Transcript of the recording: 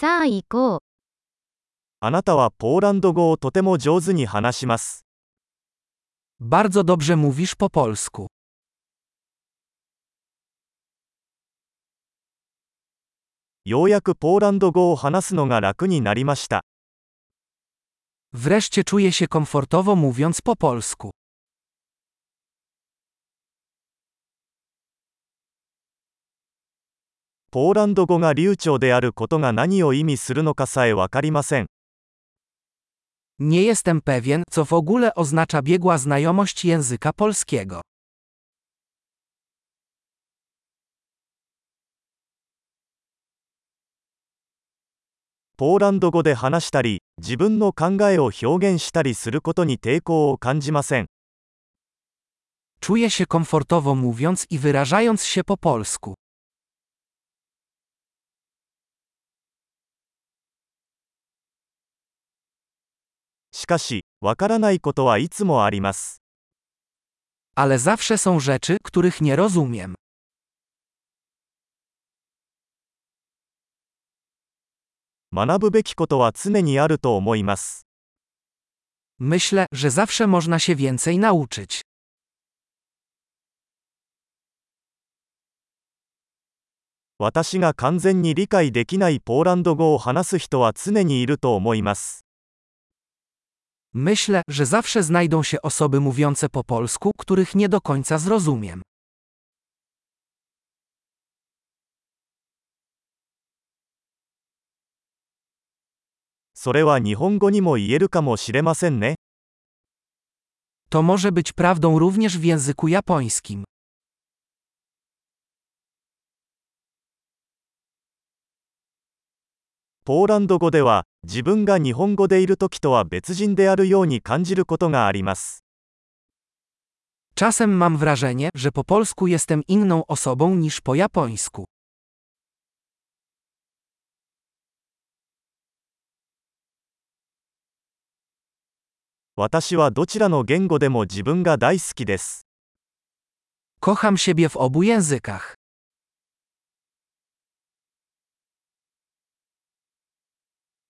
さあ行こう。あなたはポーランド語をとても上手に話します。Bardzo dobrze mówisz po polsku. ようやくポーランド語を話すのが楽になりました。Wreszcie czuję się komfortowo mówiąc po polsku. ポーランド語が流暢であることが何を意味するのかさえわかりません。Nie jestem pewien, co w ogóle oznacza biegła znajomość języka polskiego. ポーランド語で話したり、自分の考えを表現したりすることに抵抗を感じません。Czuję się komfortowo mówiąc i wyrażając się po polsku. かし、わからないことはいつもあります。Ale zawsze są rzeczy, których nie rozumiem. 学ぶべきことは常にあると思います。Myślę, że zawsze można się więcej nauczyć. 私が完全に理解できないポーランド語を話す人は常にいると思います。Myślę, że zawsze znajdą się osoby mówiące po polsku, których nie do końca zrozumiem. それは日本語にも言えるかもしれませんね。To może być prawdą również w języku japońskim. ポーランド語では、自分が日本語でいる時とは別人であるように感じることがあります。Czasem mam wrażenie, że po polsku jestem inną osobą niż po japońsku. 私はどちらの言語でも自分が大好きです。Kocham siebie w obu językach.